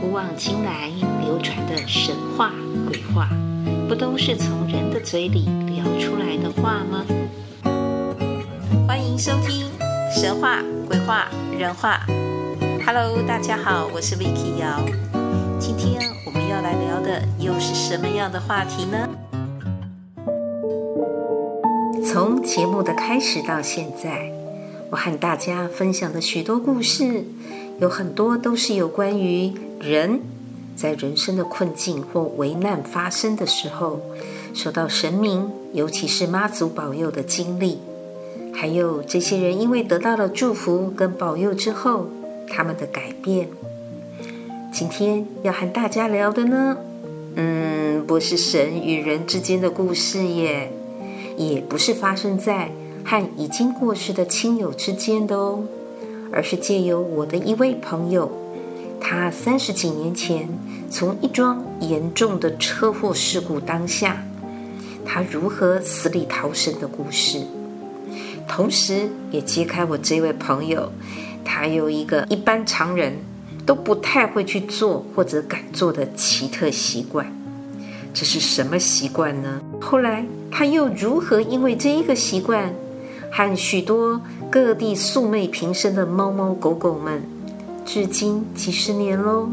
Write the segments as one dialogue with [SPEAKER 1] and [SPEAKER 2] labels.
[SPEAKER 1] 古往今来流传的神话、鬼话，不都是从人的嘴里聊出来的话吗？欢迎收听《神话、鬼话、人话》。Hello，大家好，我是 Vicky 姚。今天我们要来聊的又是什么样的话题呢？从节目的开始到现在，我和大家分享的许多故事。有很多都是有关于人在人生的困境或危难发生的时候，受到神明，尤其是妈祖保佑的经历，还有这些人因为得到了祝福跟保佑之后，他们的改变。今天要和大家聊的呢，嗯，不是神与人之间的故事耶，也不是发生在和已经过世的亲友之间的哦。而是借由我的一位朋友，他三十几年前从一桩严重的车祸事故当下，他如何死里逃生的故事，同时也揭开我这位朋友，他有一个一般常人都不太会去做或者敢做的奇特习惯。这是什么习惯呢？后来他又如何因为这一个习惯，和许多各地素昧平生的猫猫狗狗们，至今几十年喽，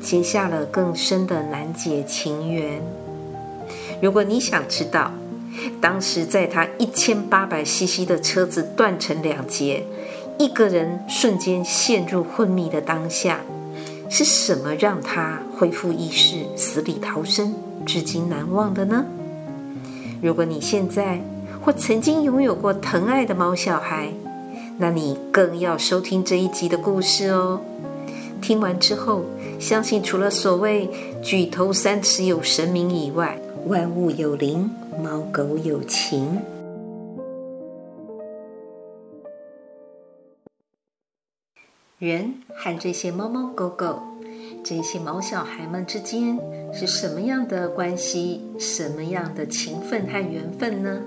[SPEAKER 1] 结下了更深的难解情缘。如果你想知道，当时在他一千八百 CC 的车子断成两截，一个人瞬间陷入昏迷的当下，是什么让他恢复意识、死里逃生，至今难忘的呢？如果你现在，或曾经拥有过疼爱的猫小孩，那你更要收听这一集的故事哦。听完之后，相信除了所谓举头三尺有神明以外，万物有灵，猫狗有情。人和这些猫猫狗狗、这些毛小孩们之间是什么样的关系？什么样的情分和缘分呢？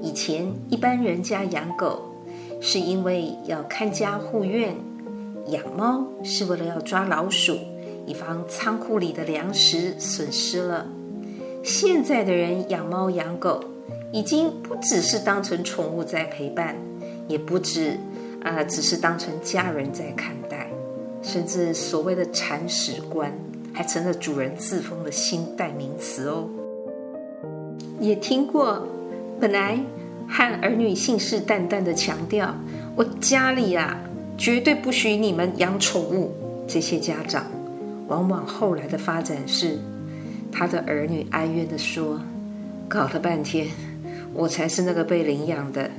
[SPEAKER 1] 以前一般人家养狗，是因为要看家护院；养猫是为了要抓老鼠，以防仓库里的粮食损失了。现在的人养猫养狗，已经不只是当成宠物在陪伴，也不止啊、只是当成家人在看待，甚至所谓的铲屎官，还成了主人自封的新代名词哦。也听过。本来和儿女信誓旦旦的强调，我家里啊绝对不许你们养宠物。这些家长，往往后来的发展是，他的儿女哀怨地说：“搞了半天，我才是那个被领养的，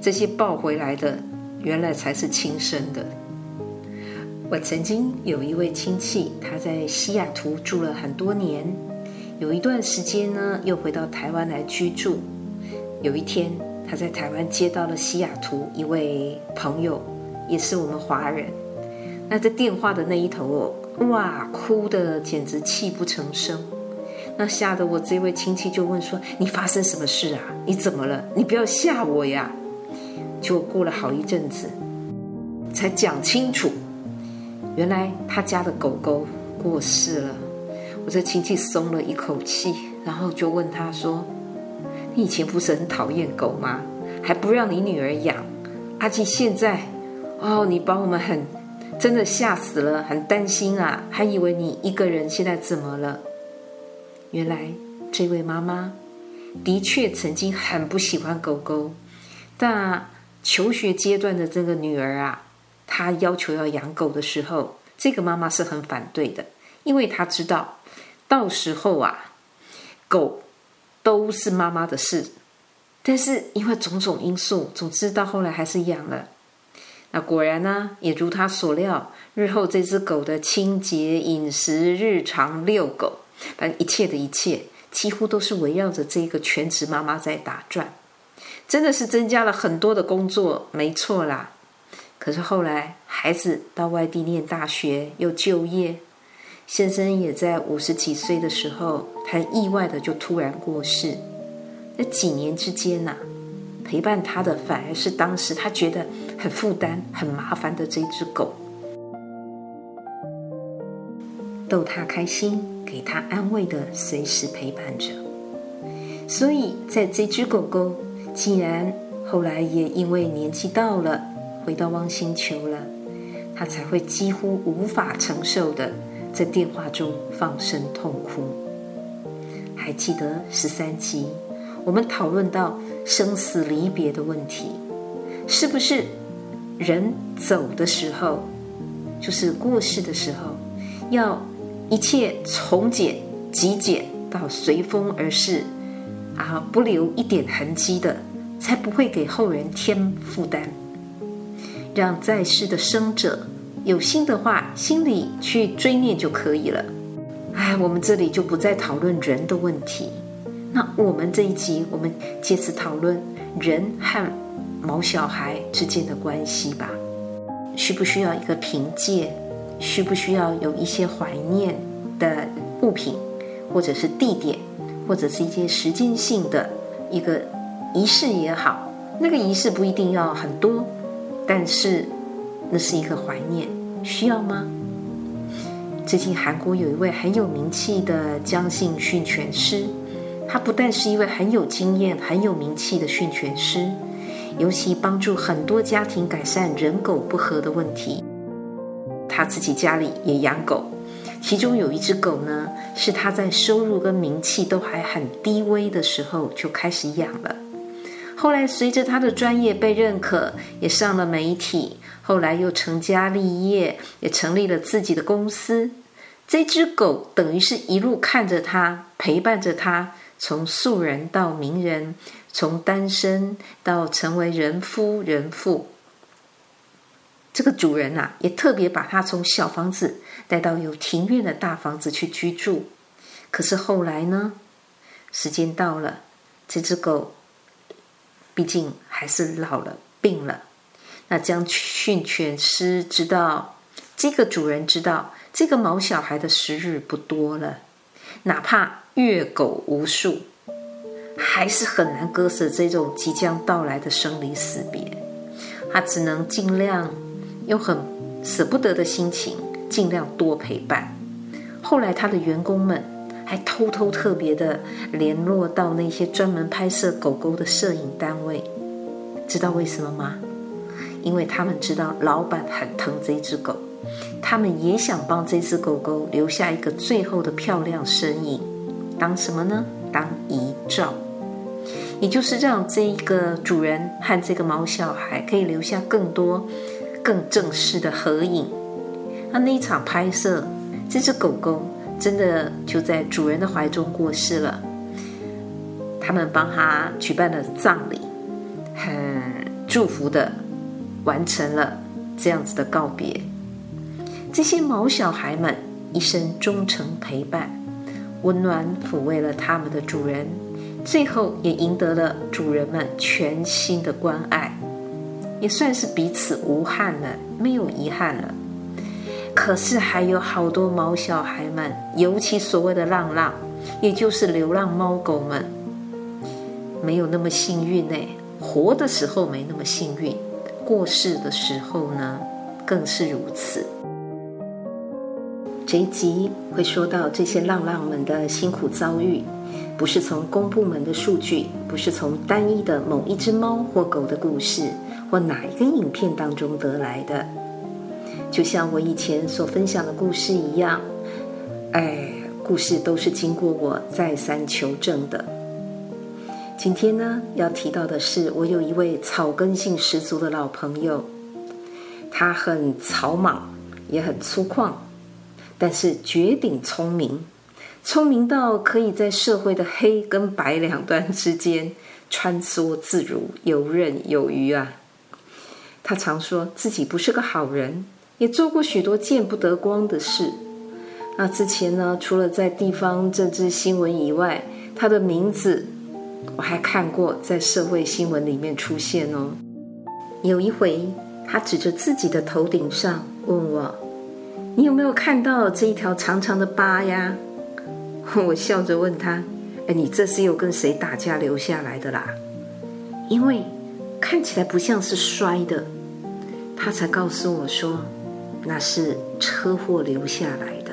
[SPEAKER 1] 这些抱回来的原来才是亲生的。”我曾经有一位亲戚，他在西雅图住了很多年，有一段时间呢，又回到台湾来居住。有一天，他在台湾接到了西雅图一位朋友，也是我们华人。那在电话的那一头，哇，哭得简直泣不成声。那吓得我这位亲戚就问说：“你发生什么事啊？你怎么了？你不要吓我呀！”就过了好一阵子，才讲清楚，原来他家的狗狗过世了。我这亲戚松了一口气，然后就问他说。你以前不是很讨厌狗吗？还不让你女儿养，阿吉现在，哦，你把我们很真的吓死了，很担心啊，还以为你一个人现在怎么了？原来这位妈妈的确曾经很不喜欢狗狗，但求学阶段的这个女儿啊，她要求要养狗的时候，这个妈妈是很反对的，因为她知道到时候啊，狗。都是妈妈的事，但是因为种种因素，总之到后来还是养了。那果然呢，也如他所料，日后这只狗的清洁、饮食、日常遛狗，反正一切的一切，几乎都是围绕着这个全职妈妈在打转。真的是增加了很多的工作，没错啦。可是后来孩子到外地念大学，又就业。先生也在五十几岁的时候，他意外的就突然过世。那几年之间呐、啊，陪伴他的反而是当时他觉得很负担、很麻烦的这只狗。逗他开心，给他安慰的随时陪伴着。所以，在这只狗狗竟然后来也因为年纪到了，回到汪星球了，它才会几乎无法承受的在电话中放声痛哭。还记得十三集，我们讨论到生死离别的问题，是不是人走的时候，就是过世的时候，要一切从简、极简到随风而逝？啊，不留一点痕迹的，才不会给后人添负担。让在世的生者有心的话，心里去追念就可以了。哎，我们这里就不再讨论人的问题。那我们这一集，我们借此讨论人和毛小孩之间的关系吧。需不需要一个凭借？需不需要有一些怀念的物品，或者是地点？或者是一些时间性的一个仪式也好，那个仪式不一定要很多，但是那是一个怀念，需要吗？最近韩国有一位很有名气的姜姓训犬师，他不但是一位很有经验、很有名气的训犬师，尤其帮助很多家庭改善人狗不和的问题，他自己家里也养狗。其中有一只狗呢，是他在收入跟名气都还很低微的时候就开始养了。后来随着他的专业被认可，也上了媒体，后来又成家立业，也成立了自己的公司。这只狗等于是一路看着他，陪伴着他，从素人到名人，从单身到成为人夫人妇。这个主人啊，也特别把他从小房子带到有庭院的大房子去居住。可是后来呢，时间到了，这只狗毕竟还是老了，病了。那将训犬师知道，这个主人知道，这个毛小孩的时日不多了，哪怕阅狗无数，还是很难割舍这种即将到来的生离死别。他只能尽量。用很舍不得的心情，尽量多陪伴。后来，他的员工们还偷偷特别的联络到那些专门拍摄狗狗的摄影单位，知道为什么吗？因为他们知道老板很疼这只狗，他们也想帮这只狗狗留下一个最后的漂亮身影，当什么呢？当遗照，也就是让这一个主人和这个毛小孩可以留下更多。更正式的合影。那那一场拍摄，这只狗狗真的就在主人的怀中过世了。他们帮他举办了葬礼，很祝福的完成了这样子的告别。这些毛小孩们一生忠诚陪伴，温暖抚慰了他们的主人，最后也赢得了主人们全心的关爱。也算是彼此无憾了，没有遗憾了。可是还有好多毛小孩们，尤其所谓的浪浪，也就是流浪猫狗们，没有那么幸运呢。活的时候没那么幸运，过世的时候呢，更是如此。这一集会说到这些浪浪们的辛苦遭遇，不是从公部门的数据，不是从单一的某一只猫或狗的故事。或哪一个影片当中得来的，就像我以前所分享的故事一样，哎，故事都是经过我再三求证的。今天呢，要提到的是，我有一位草根性十足的老朋友，他很草莽，也很粗犷，但是绝顶聪明，聪明到可以在社会的黑跟白两端之间穿梭自如，游刃有余啊。他常说自己不是个好人，也做过许多见不得光的事。那之前呢，除了在地方政治新闻以外，他的名字我还看过在社会新闻里面出现哦。有一回，他指着自己的头顶上问我：“你有没有看到这一条长长的疤呀？” 我笑着问他：“哎，你这是又跟谁打架留下来的啦？”因为。看起来不像是摔的，他才告诉我说，那是车祸留下来的。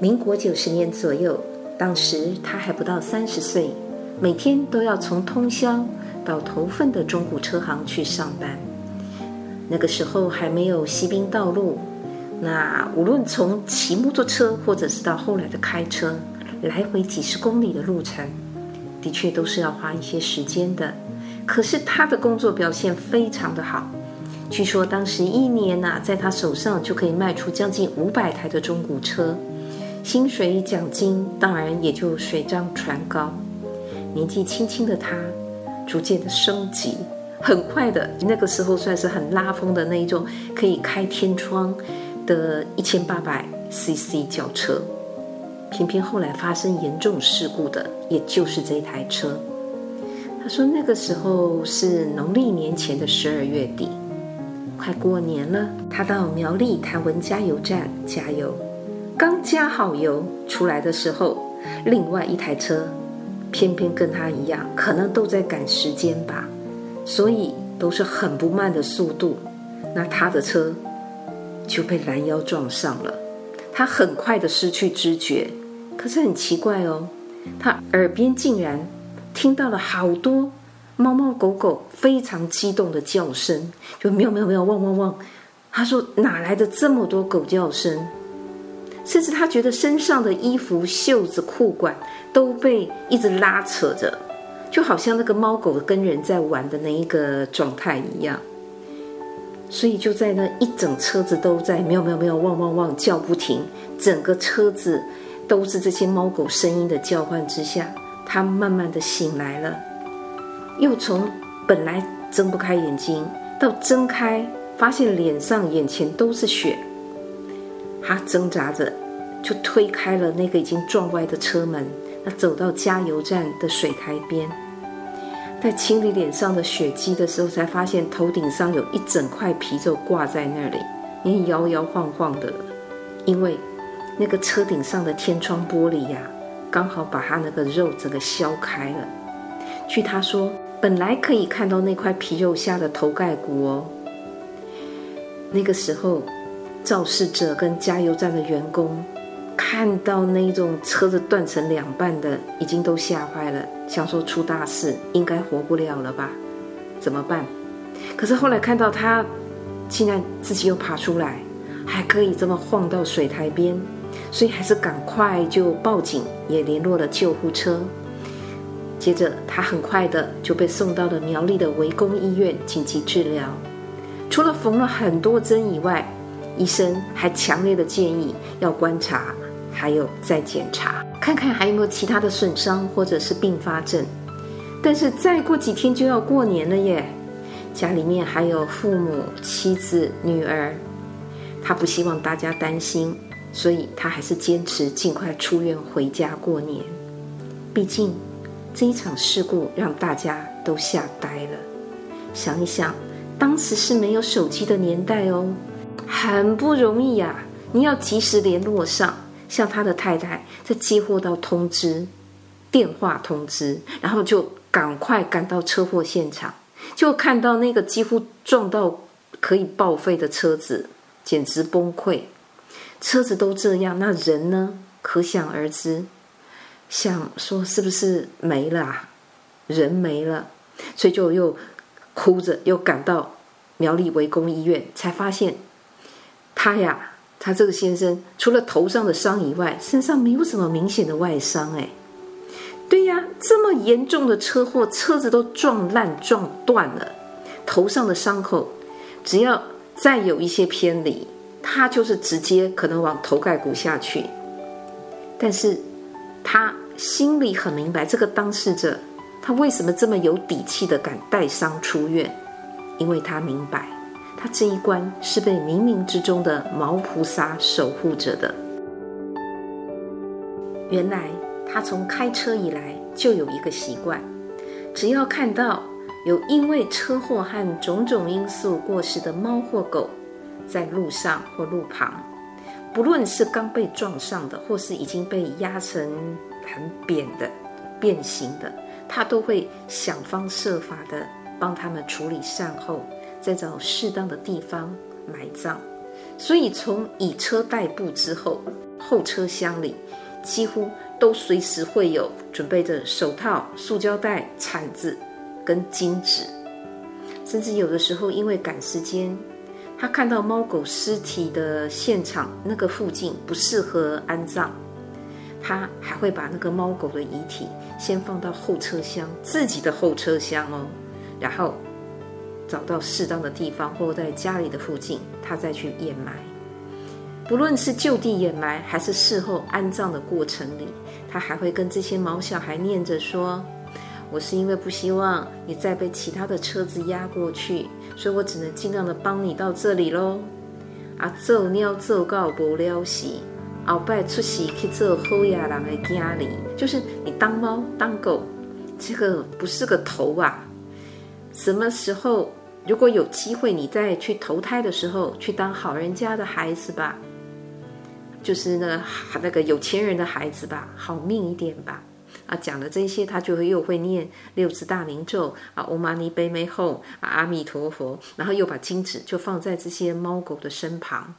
[SPEAKER 1] 民国九十年左右，当时他还不到三十岁，每天都要从通宵到头份的中古车行去上班。那个时候还没有西滨道路，那无论从骑摩托车，或者是到后来的开车，来回几十公里的路程，的确都是要花一些时间的。可是他的工作表现非常的好，据说当时一年呐、在他手上就可以卖出将近五百台的中古车，薪水奖金当然也就水涨船高。年纪轻轻的他，逐渐的升级，很快的，那个时候算是很拉风的那一种，可以开天窗的一千八百 CC 轿车。偏偏后来发生严重事故的，也就是这台车。他说那个时候是农历年前的十二月底，快过年了。他到苗栗台文加油站加油，刚加好油出来的时候，另外一台车偏偏跟他一样，可能都在赶时间吧，所以都是很不慢的速度。那他的车就被拦腰撞上了，他很快的失去知觉。可是很奇怪哦，他耳边竟然。听到了好多猫猫狗狗非常激动的叫声，就喵喵喵、汪汪汪。他说哪来的这么多狗叫声？甚至他觉得身上的衣服、袖子、裤管都被一直拉扯着，就好像那个猫狗跟人在玩的那一个状态一样。所以就在那一整车子都在喵喵喵、汪汪汪叫不停，整个车子都是这些猫狗声音的叫唤之下。他慢慢的醒来了，又从本来睁不开眼睛到睁开，发现脸上、眼前都是血。他挣扎着就推开了那个已经撞歪的车门，他走到加油站的水台边，在清理脸上的血迹的时候，才发现头顶上有一整块皮肉挂在那里，你摇摇晃晃的，因为那个车顶上的天窗玻璃呀、刚好把他那个肉整个削开了。据他说，本来可以看到那块皮肉下的头盖骨哦。那个时候，肇事者跟加油站的员工看到那种车子断成两半的，已经都吓坏了，想说出大事，应该活不了了吧？怎么办？可是后来看到他竟然自己又爬出来，还可以这么晃到水台边。所以还是赶快就报警，也联络了救护车。接着他很快的就被送到了苗栗的围攻医院紧急治疗。除了缝了很多针以外，医生还强烈的建议要观察，还有再检查，看看还有没有其他的损伤或者是并发症。但是再过几天就要过年了耶，家里面还有父母、妻子、女儿，他不希望大家担心。所以他还是坚持尽快出院回家过年。毕竟这一场事故让大家都吓呆了。想一想，当时是没有手机的年代哦，很不容易呀、你要及时联络上，像他的太太，在接获到通知，电话通知，然后就赶快赶到车祸现场，就看到那个几乎撞到可以报废的车子，简直崩溃。车子都这样，那人呢？可想而知。想说是不是没了啊？人没了，所以就又哭着又赶到苗栗围攻医院，才发现他呀，他这个先生除了头上的伤以外，身上没有什么明显的外伤。哎，对呀，这么严重的车祸，车子都撞烂撞断了，头上的伤口只要再有一些偏离。他就是直接可能往头盖骨下去，但是他心里很明白，这个当事者他为什么这么有底气的敢带伤出院？因为他明白，他这一关是被冥冥之中的毛菩萨守护着的。原来他从开车以来就有一个习惯，只要看到有因为车祸和种种因素过世的猫或狗。在路上或路旁，不论是刚被撞上的，或是已经被压成很扁的、变形的，他都会想方设法的帮他们处理善后，再找适当的地方埋葬。所以从以车代步之后，后车厢里，几乎都随时会有准备着手套、塑胶袋、铲子跟金纸。甚至有的时候，因为赶时间，他看到猫狗尸体的现场那个附近不适合安葬，他还会把那个猫狗的遗体先放到后车厢，自己的后车厢哦，然后找到适当的地方或在家里的附近，他再去掩埋。不论是就地掩埋，还是事后安葬的过程里，他还会跟这些毛小孩念着说。我是因为不希望你再被其他的车子压过去，所以我只能尽量的帮你到这里喽。啊，做鸟做狗不了时，后摆出事去做好野人的家里，就是你当猫当狗，这个不是个头啊。什么时候如果有机会，你再去投胎的时候，去当好人家的孩子吧，就是那个那个有钱人的孩子吧，好命一点吧。啊，讲了这些，他就会又会念六字大明咒啊，唵嘛呢叭咪吽啊，阿弥陀佛，然后又把金纸就放在这些猫狗的身旁。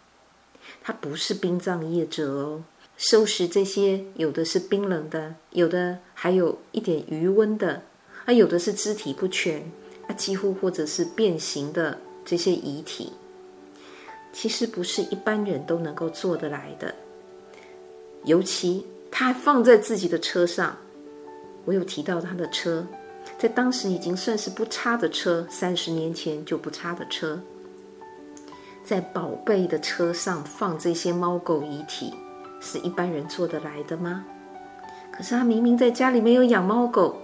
[SPEAKER 1] 他不是殡葬业者哦，收拾这些有的是冰冷的，有的还有一点余温的，啊，有的是肢体不全啊，几乎或者是变形的这些遗体，其实不是一般人都能够做得来的，尤其他放在自己的车上。我有提到他的车，在当时已经算是不差的车，三十年前就不差的车，在宝贝的车上放这些猫狗遗体，是一般人做得来的吗？可是他明明在家里没有养猫狗，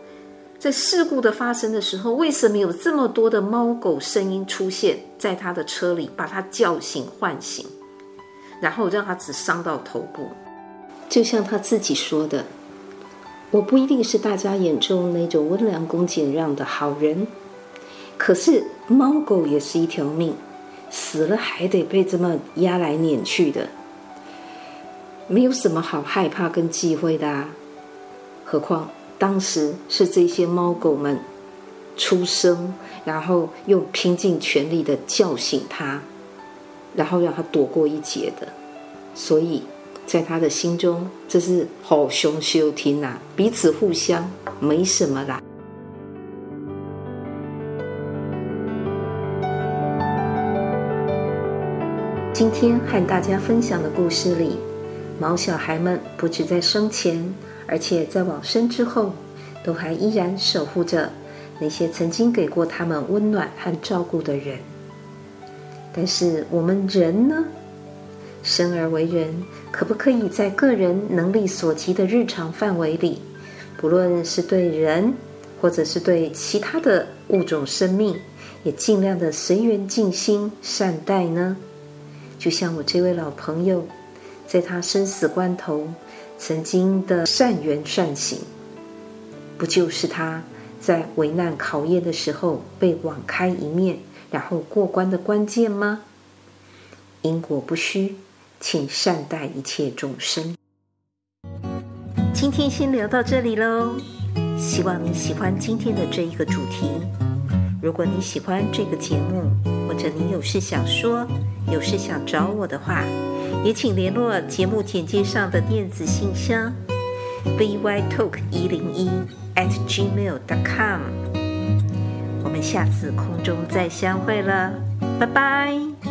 [SPEAKER 1] 在事故的发生的时候，为什么有这么多的猫狗声音出现在他的车里，把他叫醒唤醒，然后让他只伤到头部？就像他自己说的。我不一定是大家眼中那种温良恭俭让的好人，可是猫狗也是一条命，死了还得被这么压来撵去的，没有什么好害怕跟忌讳的啊。何况当时是这些猫狗们出生，然后又拼尽全力的叫醒它，然后让它躲过一劫的，所以。在他的心中，这是好兄修听呐，彼此互相没什么啦。今天和大家分享的故事里，毛小孩们不止在生前，而且在往生之后，都还依然守护着那些曾经给过他们温暖和照顾的人。但是我们人呢？生而为人，可不可以在个人能力所及的日常范围里，不论是对人，或者是对其他的物种生命，也尽量的随缘尽心善待呢？就像我这位老朋友，在他生死关头，曾经的善缘善行，不就是他在危难考验的时候被网开一面，然后过关的关键吗？因果不虚。请善待一切众生。今天先聊到这里喽，希望你喜欢今天的这一个主题。如果你喜欢这个节目，或者你有事想说，有事想找我的话，也请联络节目简介上的电子信箱 bytalk 一零一 at gmail dot com。我们下次空中再相会了，拜拜。